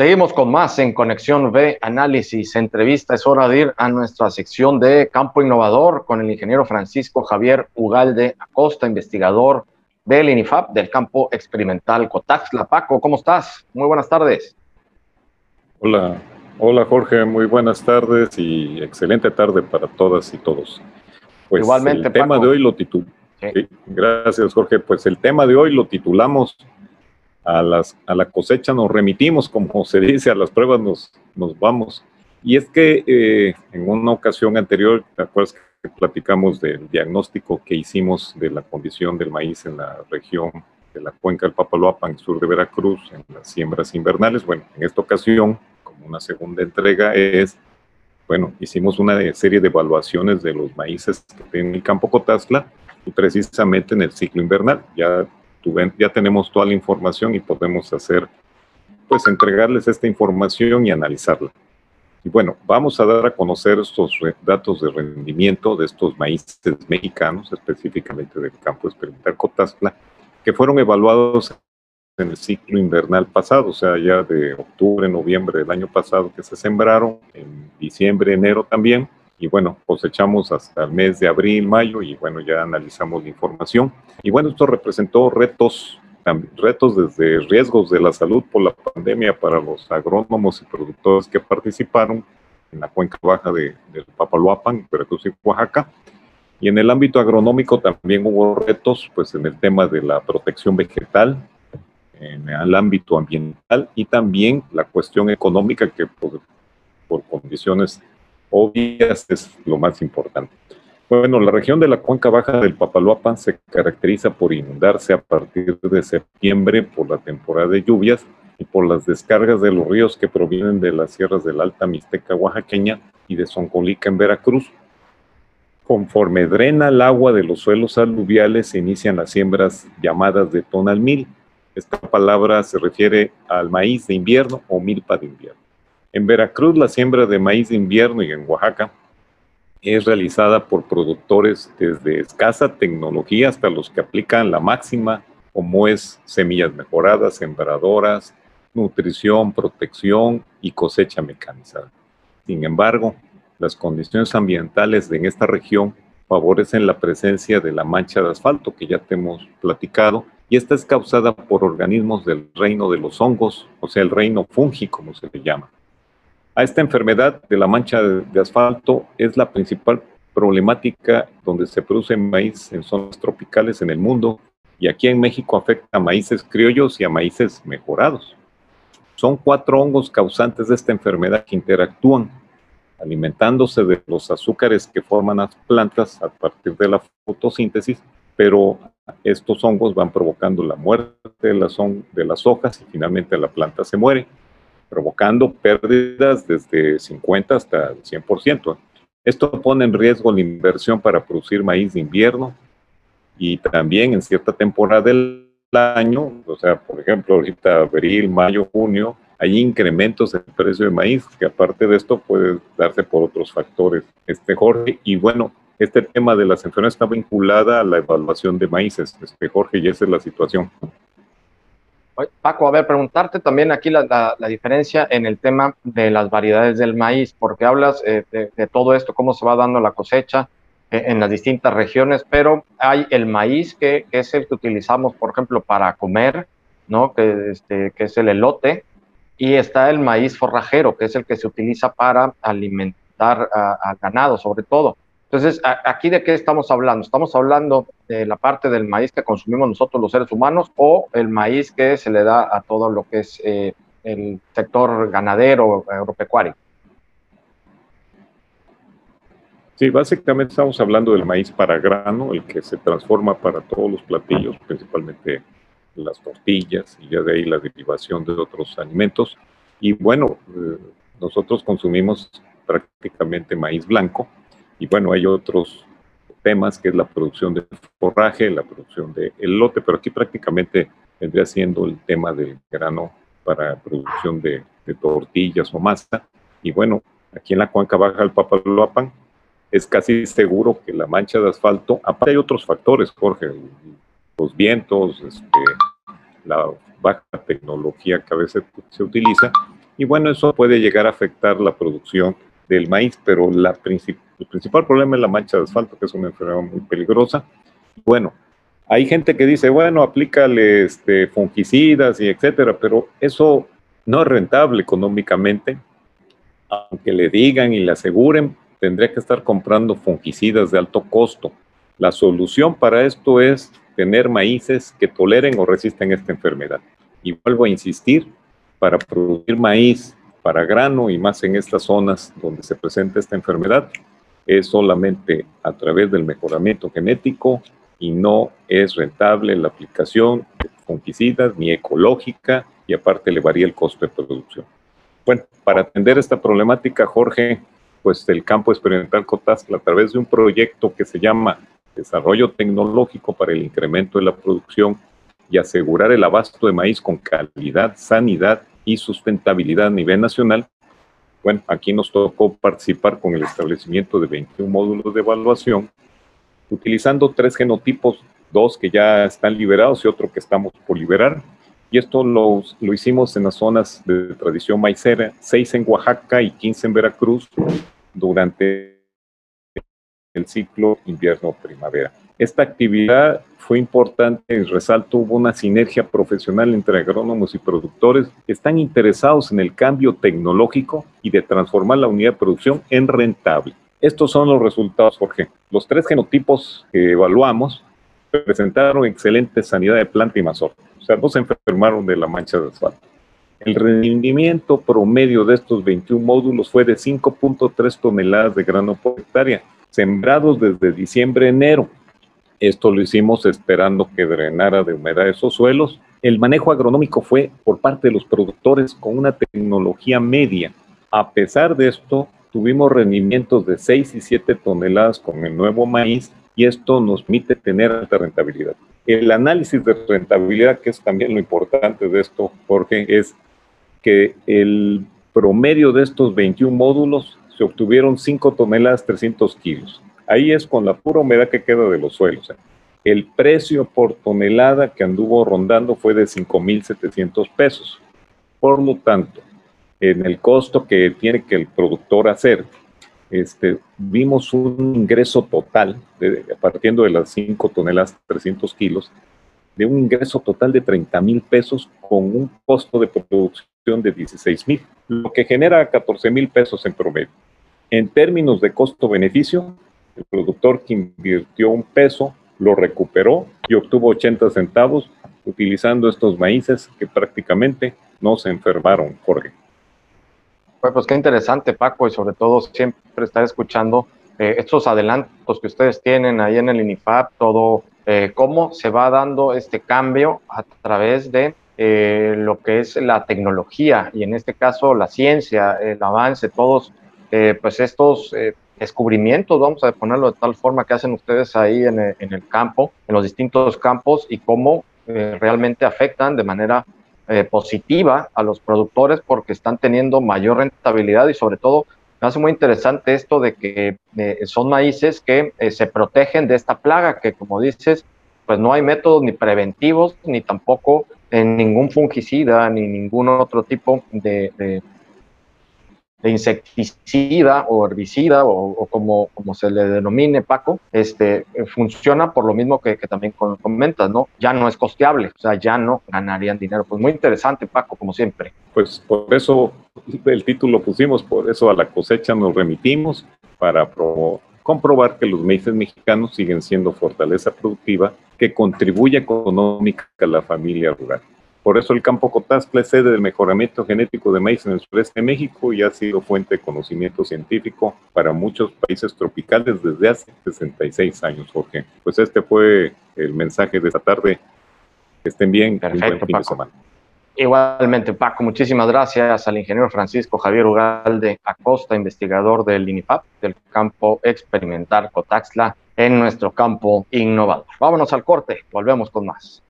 Seguimos con más en Conexión B, análisis, entrevista. Es hora de ir a nuestra sección de Campo Innovador con el ingeniero Francisco Javier Ugalde Acosta, investigador del INIFAP del campo experimental Cotaxla. Paco, ¿cómo estás? Muy buenas tardes. Hola, hola Jorge, muy buenas tardes y excelente tarde para todas y todos. Pues Igualmente, el tema de hoy lo titulamos. gracias Jorge, pues el tema de hoy lo titulamos a, las, la cosecha nos remitimos, como se dice, a las pruebas nos, nos vamos. Y es que eh, en una ocasión anterior, ¿te acuerdas que platicamos del diagnóstico que hicimos de la condición del maíz en la región de la cuenca del Papaloapan, sur de Veracruz, en las siembras invernales? Bueno, en esta ocasión, como una segunda entrega, es, bueno, hicimos una serie de evaluaciones de los maíces que tienen el campo Cotazla y precisamente en el ciclo invernal. Ya ya tenemos toda la información y podemos hacer, pues entregarles esta información y analizarla. Y bueno, vamos a dar a conocer estos datos de rendimiento de estos maíces mexicanos, específicamente del campo experimental Cotazla, que fueron evaluados en el ciclo invernal pasado, o sea, ya de octubre, noviembre del año pasado que se sembraron, en diciembre, enero también, y bueno, cosechamos hasta el mes de abril, mayo y bueno, ya analizamos la información. Y bueno, esto representó retos, retos desde riesgos de la salud por la pandemia para los agrónomos y productores que participaron en la cuenca baja de, del Papaloapan, Veracruz y Oaxaca. Y en el ámbito agronómico también hubo retos, pues en el tema de la protección vegetal, en el ámbito ambiental y también la cuestión económica que por, por condiciones obvias es lo más importante. Bueno, la región de la cuenca baja del Papaloapan se caracteriza por inundarse a partir de septiembre por la temporada de lluvias y por las descargas de los ríos que provienen de las sierras de la Alta Mixteca oaxaqueña y de Zoncolica en Veracruz. Conforme drena el agua de los suelos aluviales, se inician las siembras llamadas de tonalmil. Esta palabra se refiere al maíz de invierno o milpa de invierno. En Veracruz, la siembra de maíz de invierno y en Oaxaca es realizada por productores desde escasa tecnología hasta los que aplican la máxima, como es semillas mejoradas, sembradoras, nutrición, protección y cosecha mecanizada. Sin embargo, las condiciones ambientales en esta región favorecen la presencia de la mancha de asfalto que ya te hemos platicado y esta es causada por organismos del reino de los hongos, o sea, el reino fungi, como se le llama. A esta enfermedad de la mancha de, asfalto es la principal problemática donde se produce maíz en zonas tropicales en el mundo y aquí en México afecta a maíces criollos y a maíces mejorados. Son cuatro hongos causantes de esta enfermedad que interactúan alimentándose de los azúcares que forman las plantas a partir de la fotosíntesis, pero estos hongos van provocando la muerte de las, de las hojas y finalmente la planta se muere provocando pérdidas desde 50 hasta el 100%. Esto pone en riesgo la inversión para producir maíz de invierno y también en cierta temporada del año, o sea, por ejemplo, ahorita abril, mayo, junio, hay incrementos en el precio de maíz, que aparte de esto puede darse por otros factores. Este Jorge, y bueno, este tema de las enfermedades está vinculada a la evaluación de maíces, este Jorge, y esa es la situación. Paco, a ver, preguntarte también aquí la, diferencia en el tema de las variedades del maíz, porque hablas eh, de, todo esto, cómo se va dando la cosecha eh, en las distintas regiones, pero hay el maíz que, es el que utilizamos, por ejemplo, para comer, ¿no? Que, este, que es el elote, y está el maíz forrajero, que es el que se utiliza para alimentar a ganado, sobre todo. Entonces, ¿aquí de qué estamos hablando? ¿Estamos hablando de la parte del maíz que consumimos nosotros los seres humanos o el maíz que se le da a todo lo que es eh, el sector ganadero agropecuario? Sí, básicamente estamos hablando del maíz para grano, el que se transforma para todos los platillos, principalmente las tortillas y ya de ahí la derivación de otros alimentos. Y bueno, eh, nosotros consumimos prácticamente maíz blanco, y bueno, hay otros temas que es la producción de forraje, la producción de elote, pero aquí prácticamente vendría siendo el tema del grano para producción de, tortillas o masa. Y bueno, aquí en la cuenca baja del Papaloapan es casi seguro que la mancha de asfalto, aparte hay otros factores, Jorge, los vientos, este, la baja tecnología que a veces se utiliza, y bueno, eso puede llegar a afectar la producción del maíz, pero la el principal problema es la mancha de asfalto, que es una enfermedad muy peligrosa. Bueno, hay gente que dice, bueno, aplícale este, fungicidas y etcétera, pero eso no es rentable económicamente. Aunque le digan y le aseguren, tendría que estar comprando fungicidas de alto costo. La solución para esto es tener maíces que toleren o resisten esta enfermedad. Y vuelvo a insistir, para producir maíz para grano y más en estas zonas donde se presenta esta enfermedad, es solamente a través del mejoramiento genético y no es rentable la aplicación de fungicidas ni ecológica y aparte le varía el costo de producción. Bueno, para atender esta problemática, Jorge, pues el campo experimental Cotazla, a través de un proyecto que se llama Desarrollo Tecnológico para el Incremento de la Producción y asegurar el abasto de maíz con calidad, sanidad y sustentabilidad a nivel nacional. Bueno, aquí nos tocó participar con el establecimiento de 21 módulos de evaluación, utilizando tres genotipos, dos que ya están liberados y otro que estamos por liberar. Y esto lo, lo hicimos en las zonas de tradición maicera, seis en Oaxaca y 15 en Veracruz, durante el ciclo invierno-primavera. Esta actividad fue importante, en resalto, hubo una sinergia profesional entre agrónomos y productores que están interesados en el cambio tecnológico y de transformar la unidad de producción en rentable. Estos son los resultados, Jorge. Los tres genotipos que evaluamos presentaron excelente sanidad de planta y mazorca. O sea, no se enfermaron de la mancha de asfalto. El rendimiento promedio de estos 21 módulos fue de 5.3 toneladas de grano por hectárea, sembrados desde diciembre-enero. Esto lo hicimos esperando que drenara de humedad esos suelos. El manejo agronómico fue por parte de los productores con una tecnología media. A pesar de esto, tuvimos rendimientos de 6 y 7 toneladas con el nuevo maíz y esto nos permite tener alta rentabilidad. El análisis de rentabilidad, que es también lo importante de esto, Jorge, es que el promedio de estos 21 módulos se obtuvieron 5 toneladas 300 kilos. Ahí es con la pura humedad que queda de los suelos. El precio por tonelada que anduvo rondando fue de 5.700 pesos. Por lo tanto, en el costo que tiene que el productor hacer, este, vimos un ingreso total, partiendo de las 5 toneladas 300 kilos, de un ingreso total de 30 mil pesos con un costo de producción de 16 mil, lo que genera 14 mil pesos en promedio. En términos de costo-beneficio, el productor que invirtió un peso lo recuperó y obtuvo 80 centavos utilizando estos maíces que prácticamente no se enfermaron, Jorge. Pues, pues qué interesante, Paco, y sobre todo siempre estar escuchando eh, estos adelantos que ustedes tienen ahí en el INIFAP, todo eh, cómo se va dando este cambio a través de eh, lo que es la tecnología y en este caso la ciencia, el avance, todos pues estos descubrimientos, vamos a ponerlo de tal forma que hacen ustedes ahí en el, campo, en los distintos campos y cómo eh, realmente afectan de manera eh, positiva a los productores porque están teniendo mayor rentabilidad. Y sobre todo me hace muy interesante esto de que eh, son maíces que se protegen de esta plaga que como dices, pues no hay métodos ni preventivos ni tampoco en ningún fungicida ni ningún otro tipo de insecticida o herbicida o, como, como se le denomine, Paco, este, funciona por lo mismo que, que, también comentas, ¿no? Ya no es costeable, o sea, ya no ganarían dinero. Pues muy interesante, Paco, como siempre. Pues por eso el título pusimos, por eso a la cosecha nos remitimos para comprobar que los maíces mexicanos siguen siendo fortaleza productiva que contribuye económica a la familia rural. Por eso el campo Cotazla es sede del mejoramiento genético de maíz en el sureste de México y ha sido fuente de conocimiento científico para muchos países tropicales desde hace 66 años, Jorge. Pues este fue el mensaje de esta tarde. Que estén bien. Perfecto, un buen fin de semana. Igualmente, Paco, muchísimas gracias al ingeniero Francisco Javier Ugalde Acosta, investigador del INIFAP, del campo experimental Cotaxla, en nuestro campo innovador. Vámonos al corte, volvemos con más.